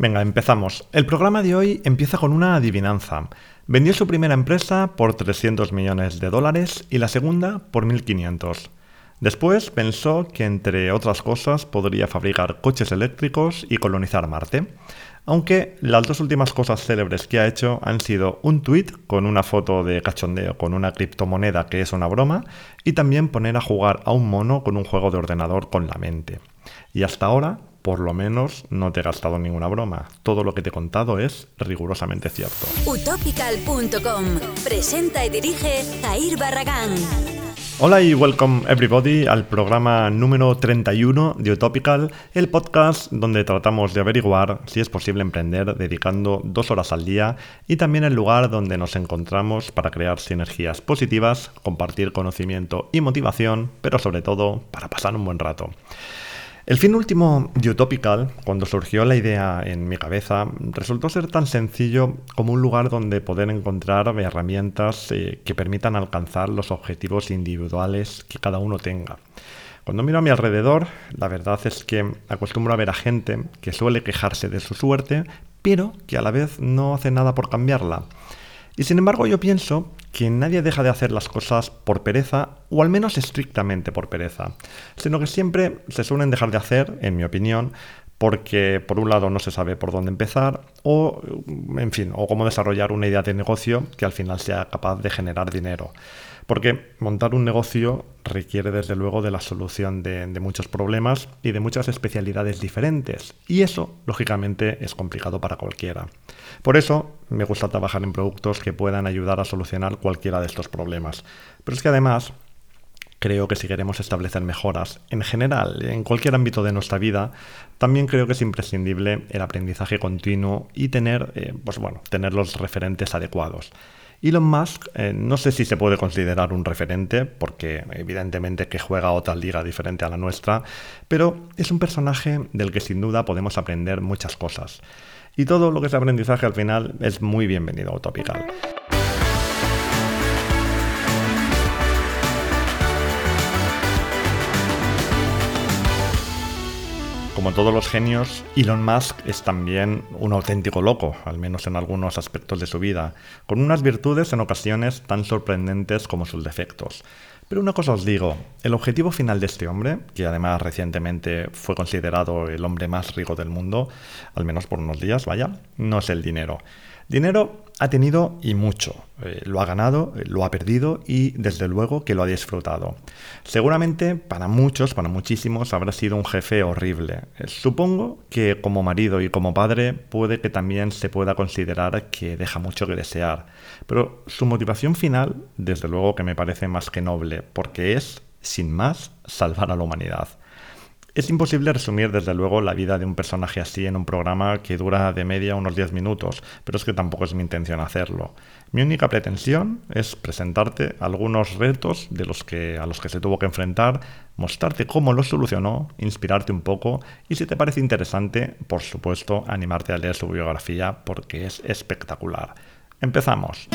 Venga, empezamos. El programa de hoy empieza con una adivinanza. Vendió su primera empresa por 300 millones de dólares y la segunda por 1.500. Después pensó que, entre otras cosas, podría fabricar coches eléctricos y colonizar Marte. Aunque las dos últimas cosas célebres que ha hecho han sido un tweet con una foto de cachondeo con una criptomoneda que es una broma y también poner a jugar a un mono con un juego de ordenador con la mente. Y hasta ahora por lo menos no te he gastado ninguna broma. Todo lo que te he contado es rigurosamente cierto. Utopical.com presenta y dirige Jair Barragán. Hola y welcome everybody al programa número 31 de Utopical, el podcast donde tratamos de averiguar si es posible emprender dedicando dos horas al día y también el lugar donde nos encontramos para crear sinergias positivas, compartir conocimiento y motivación, pero sobre todo para pasar un buen rato. El fin último de Utopical, cuando surgió la idea en mi cabeza, resultó ser tan sencillo como un lugar donde poder encontrar herramientas eh, que permitan alcanzar los objetivos individuales que cada uno tenga. Cuando miro a mi alrededor, la verdad es que acostumbro a ver a gente que suele quejarse de su suerte, pero que a la vez no hace nada por cambiarla. Y sin embargo yo pienso que nadie deja de hacer las cosas por pereza, o al menos estrictamente por pereza, sino que siempre se suelen dejar de hacer, en mi opinión, porque por un lado no se sabe por dónde empezar o, en fin, o cómo desarrollar una idea de negocio que al final sea capaz de generar dinero. Porque montar un negocio requiere desde luego de la solución de, muchos problemas y de muchas especialidades diferentes. Y eso, lógicamente, es complicado para cualquiera. Por eso me gusta trabajar en productos que puedan ayudar a solucionar cualquiera de estos problemas. Pero es que además creo que si queremos establecer mejoras en general, en cualquier ámbito de nuestra vida, también creo que es imprescindible el aprendizaje continuo y tener, eh, pues bueno, tener los referentes adecuados. Elon Musk eh, no sé si se puede considerar un referente, porque evidentemente que juega otra liga diferente a la nuestra, pero es un personaje del que sin duda podemos aprender muchas cosas. Y todo lo que es aprendizaje al final es muy bienvenido a Utopical. Como todos los genios, Elon Musk es también un auténtico loco, al menos en algunos aspectos de su vida, con unas virtudes en ocasiones tan sorprendentes como sus defectos. Pero una cosa os digo, el objetivo final de este hombre, que además recientemente fue considerado el hombre más rico del mundo, al menos por unos días, vaya, no es el dinero. Dinero ha tenido y mucho. Eh, lo ha ganado, eh, lo ha perdido y desde luego que lo ha disfrutado. Seguramente para muchos, para muchísimos, habrá sido un jefe horrible. Eh, supongo que como marido y como padre puede que también se pueda considerar que deja mucho que desear. Pero su motivación final, desde luego que me parece más que noble, porque es, sin más, salvar a la humanidad. Es imposible resumir desde luego la vida de un personaje así en un programa que dura de media unos 10 minutos, pero es que tampoco es mi intención hacerlo. Mi única pretensión es presentarte algunos retos de los que, a los que se tuvo que enfrentar, mostrarte cómo los solucionó, inspirarte un poco y si te parece interesante, por supuesto, animarte a leer su biografía porque es espectacular. Empezamos.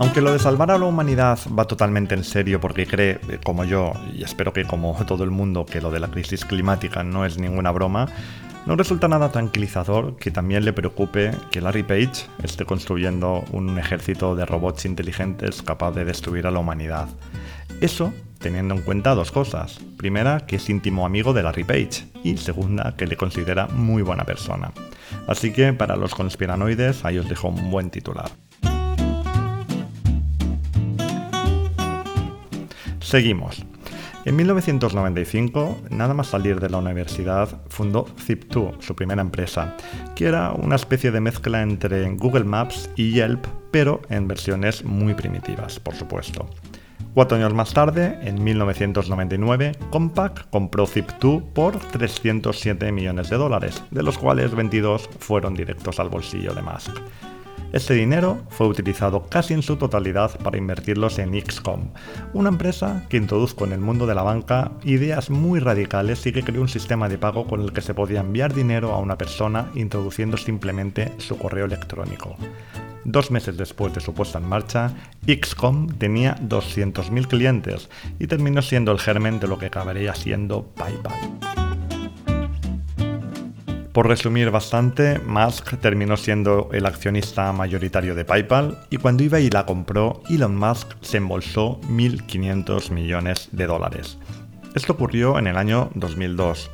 Aunque lo de salvar a la humanidad va totalmente en serio porque cree, eh, como yo, y espero que como todo el mundo, que lo de la crisis climática no es ninguna broma, no resulta nada tranquilizador que también le preocupe que Larry Page esté construyendo un ejército de robots inteligentes capaz de destruir a la humanidad. Eso teniendo en cuenta dos cosas. Primera, que es íntimo amigo de Larry Page y segunda, que le considera muy buena persona. Así que para los conspiranoides ahí os dejo un buen titular. Seguimos. En 1995, nada más salir de la universidad, fundó Zip2, su primera empresa, que era una especie de mezcla entre Google Maps y Yelp, pero en versiones muy primitivas, por supuesto. Cuatro años más tarde, en 1999, Compaq compró Zip2 por 307 millones de dólares, de los cuales 22 fueron directos al bolsillo de Musk. Este dinero fue utilizado casi en su totalidad para invertirlos en XCOM, una empresa que introduzco en el mundo de la banca ideas muy radicales y que creó un sistema de pago con el que se podía enviar dinero a una persona introduciendo simplemente su correo electrónico. Dos meses después de su puesta en marcha, XCOM tenía 200.000 clientes y terminó siendo el germen de lo que acabaría siendo PayPal. Por resumir bastante, Musk terminó siendo el accionista mayoritario de PayPal y cuando iba y la compró, Elon Musk se embolsó 1.500 millones de dólares. Esto ocurrió en el año 2002.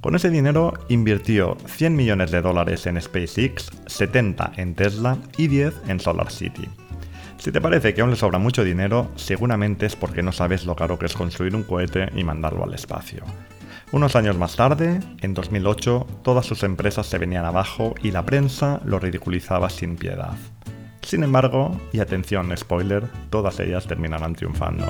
Con ese dinero invirtió 100 millones de dólares en SpaceX, 70 en Tesla y 10 en SolarCity. Si te parece que aún le sobra mucho dinero, seguramente es porque no sabes lo caro que es construir un cohete y mandarlo al espacio. Unos años más tarde, en 2008, todas sus empresas se venían abajo y la prensa lo ridiculizaba sin piedad. Sin embargo, y atención, spoiler, todas ellas terminarán triunfando.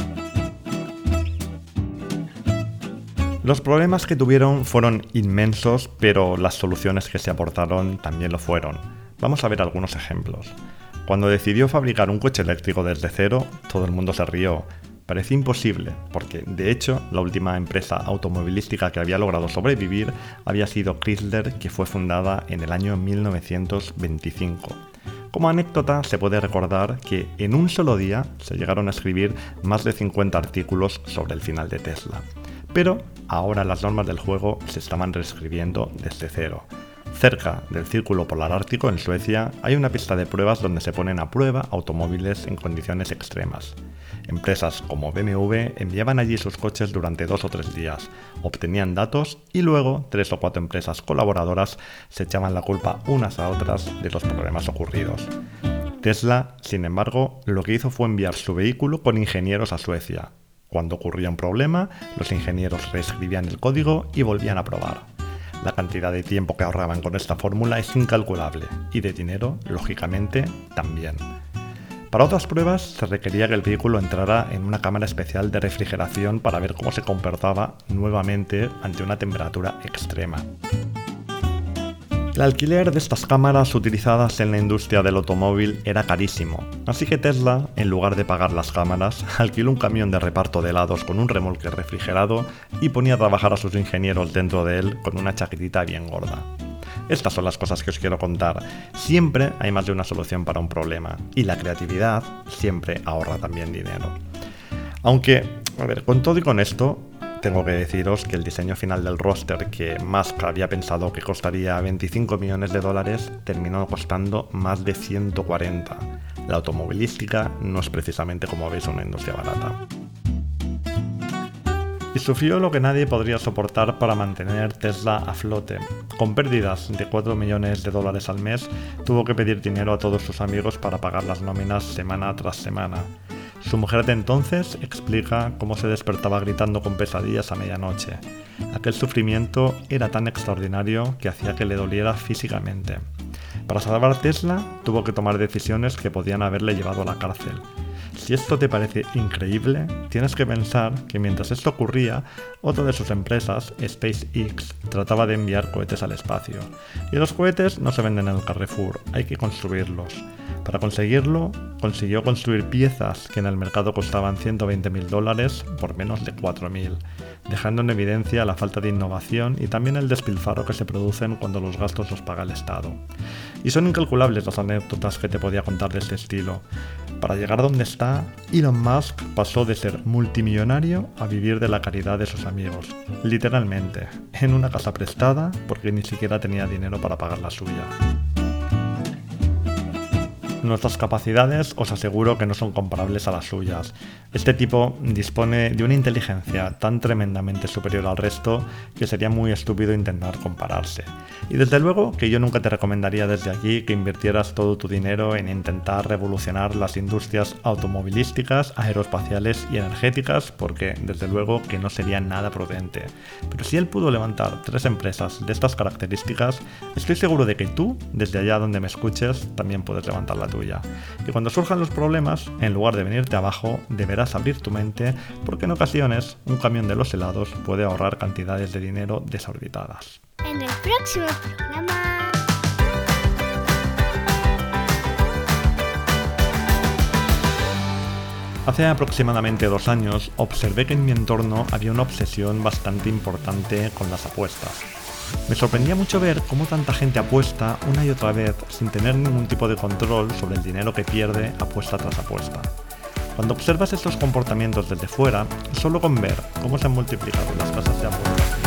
Los problemas que tuvieron fueron inmensos, pero las soluciones que se aportaron también lo fueron. Vamos a ver algunos ejemplos. Cuando decidió fabricar un coche eléctrico desde cero, todo el mundo se rió, Parecía imposible, porque de hecho la última empresa automovilística que había logrado sobrevivir había sido Chrysler, que fue fundada en el año 1925. Como anécdota, se puede recordar que en un solo día se llegaron a escribir más de 50 artículos sobre el final de Tesla. Pero ahora las normas del juego se estaban reescribiendo desde cero. Cerca del Círculo Polar Ártico, en Suecia, hay una pista de pruebas donde se ponen a prueba automóviles en condiciones extremas. Empresas como BMW enviaban allí sus coches durante dos o tres días, obtenían datos y luego tres o cuatro empresas colaboradoras se echaban la culpa unas a otras de los problemas ocurridos. Tesla, sin embargo, lo que hizo fue enviar su vehículo con ingenieros a Suecia. Cuando ocurría un problema, los ingenieros reescribían el código y volvían a probar. La cantidad de tiempo que ahorraban con esta fórmula es incalculable y de dinero, lógicamente, también. Para otras pruebas se requería que el vehículo entrara en una cámara especial de refrigeración para ver cómo se comportaba nuevamente ante una temperatura extrema. El alquiler de estas cámaras utilizadas en la industria del automóvil era carísimo, así que Tesla, en lugar de pagar las cámaras, alquiló un camión de reparto de helados con un remolque refrigerado y ponía a trabajar a sus ingenieros dentro de él con una chaquetita bien gorda. Estas son las cosas que os quiero contar. Siempre hay más de una solución para un problema y la creatividad siempre ahorra también dinero. Aunque, a ver, con todo y con esto, tengo que deciros que el diseño final del roster que Musk había pensado que costaría 25 millones de dólares terminó costando más de 140. La automovilística no es precisamente como veis una industria barata y sufrió lo que nadie podría soportar para mantener Tesla a flote. Con pérdidas de 4 millones de dólares al mes, tuvo que pedir dinero a todos sus amigos para pagar las nóminas semana tras semana. Su mujer de entonces explica cómo se despertaba gritando con pesadillas a medianoche. Aquel sufrimiento era tan extraordinario que hacía que le doliera físicamente. Para salvar Tesla, tuvo que tomar decisiones que podían haberle llevado a la cárcel. Si esto te parece increíble, tienes que pensar que mientras esto ocurría, otra de sus empresas, SpaceX, trataba de enviar cohetes al espacio. Y los cohetes no se venden en el Carrefour, hay que construirlos. Para conseguirlo, consiguió construir piezas que en el mercado costaban 120.000 dólares por menos de 4.000, dejando en evidencia la falta de innovación y también el despilfarro que se producen cuando los gastos los paga el Estado. Y son incalculables las anécdotas que te podía contar de este estilo. Para llegar donde está, Elon Musk pasó de ser multimillonario a vivir de la caridad de sus amigos, literalmente, en una casa prestada porque ni siquiera tenía dinero para pagar la suya. Nuestras capacidades os aseguro que no son comparables a las suyas. Este tipo dispone de una inteligencia tan tremendamente superior al resto que sería muy estúpido intentar compararse. Y desde luego que yo nunca te recomendaría desde aquí que invirtieras todo tu dinero en intentar revolucionar las industrias automovilísticas, aeroespaciales y energéticas porque desde luego que no sería nada prudente. Pero si él pudo levantar tres empresas de estas características, estoy seguro de que tú, desde allá donde me escuches, también puedes levantarla tuya. Y cuando surjan los problemas, en lugar de venirte abajo, deberás abrir tu mente porque en ocasiones un camión de los helados puede ahorrar cantidades de dinero desorbitadas. En el próximo programa. Hace aproximadamente dos años observé que en mi entorno había una obsesión bastante importante con las apuestas me sorprendía mucho ver cómo tanta gente apuesta una y otra vez sin tener ningún tipo de control sobre el dinero que pierde apuesta tras apuesta. Cuando observas estos comportamientos desde fuera, solo con ver cómo se han multiplicado las casas de apuestas